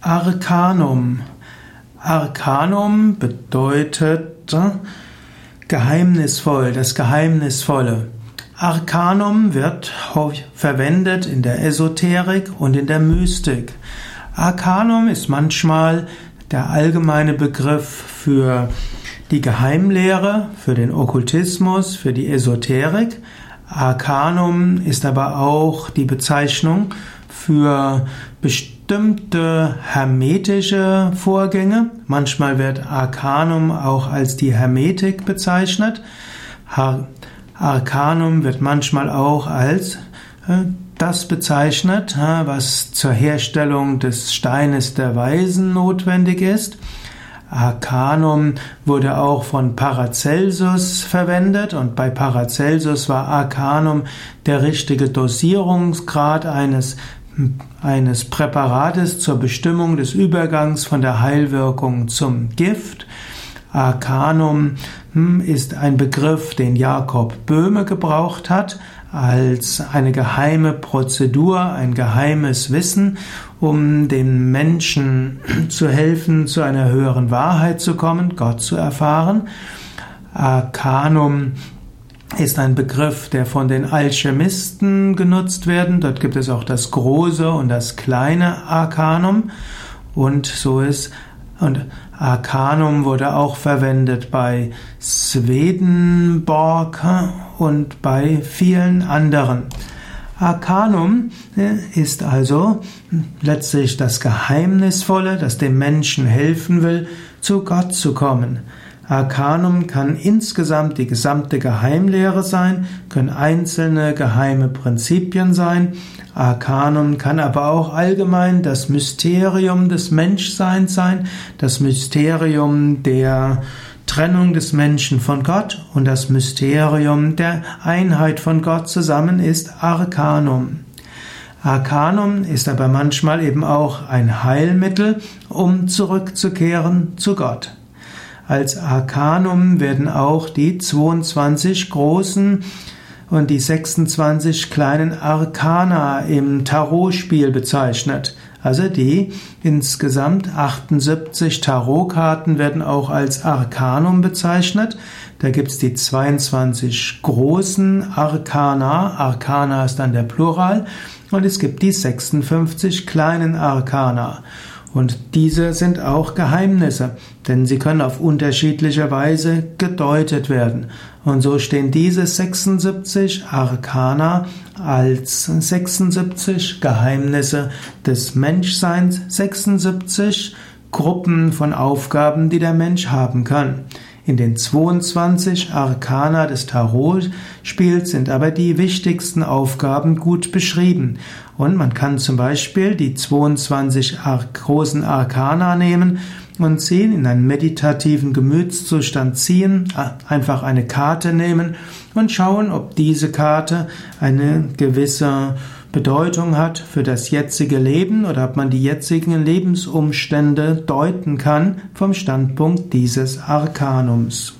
Arcanum. Arcanum bedeutet äh, geheimnisvoll, das Geheimnisvolle. Arcanum wird verwendet in der Esoterik und in der Mystik. Arcanum ist manchmal der allgemeine Begriff für die Geheimlehre, für den Okkultismus, für die Esoterik. Arcanum ist aber auch die Bezeichnung für bestimmte hermetische Vorgänge. Manchmal wird Arcanum auch als die Hermetik bezeichnet. Arcanum wird manchmal auch als äh, das bezeichnet, was zur Herstellung des Steines der Weisen notwendig ist. Arcanum wurde auch von Paracelsus verwendet und bei Paracelsus war Arcanum der richtige Dosierungsgrad eines eines Präparates zur Bestimmung des Übergangs von der Heilwirkung zum Gift. Arcanum hm, ist ein Begriff, den Jakob Böhme gebraucht hat als eine geheime Prozedur, ein geheimes Wissen, um den Menschen zu helfen, zu einer höheren Wahrheit zu kommen, Gott zu erfahren. Arcanum ist ein Begriff, der von den Alchemisten genutzt werden. Dort gibt es auch das große und das kleine Arcanum. Und so ist, und Arcanum wurde auch verwendet bei Swedenborg und bei vielen anderen. Arcanum äh, ist also letztlich das Geheimnisvolle, das dem Menschen helfen will, zu Gott zu kommen. Arcanum kann insgesamt die gesamte Geheimlehre sein, können einzelne geheime Prinzipien sein. Arcanum kann aber auch allgemein das Mysterium des Menschseins sein, das Mysterium der Trennung des Menschen von Gott und das Mysterium der Einheit von Gott zusammen ist Arcanum. Arcanum ist aber manchmal eben auch ein Heilmittel, um zurückzukehren zu Gott. Als Arcanum werden auch die 22 großen und die 26 kleinen Arkana im Tarotspiel bezeichnet. Also die insgesamt 78 Tarotkarten werden auch als Arcanum bezeichnet. Da gibt's die 22 großen Arkana, Arkana ist dann der Plural, und es gibt die 56 kleinen Arkana. Und diese sind auch Geheimnisse, denn sie können auf unterschiedliche Weise gedeutet werden. Und so stehen diese 76 Arkana als 76 Geheimnisse des Menschseins, 76 Gruppen von Aufgaben, die der Mensch haben kann. In den 22 Arkana des Tarot-Spiels sind aber die wichtigsten Aufgaben gut beschrieben. Und man kann zum Beispiel die 22 großen Arkana nehmen und sie in einen meditativen Gemütszustand ziehen, einfach eine Karte nehmen und schauen, ob diese Karte eine gewisse Bedeutung hat für das jetzige Leben oder ob man die jetzigen Lebensumstände deuten kann vom Standpunkt dieses Arkanums.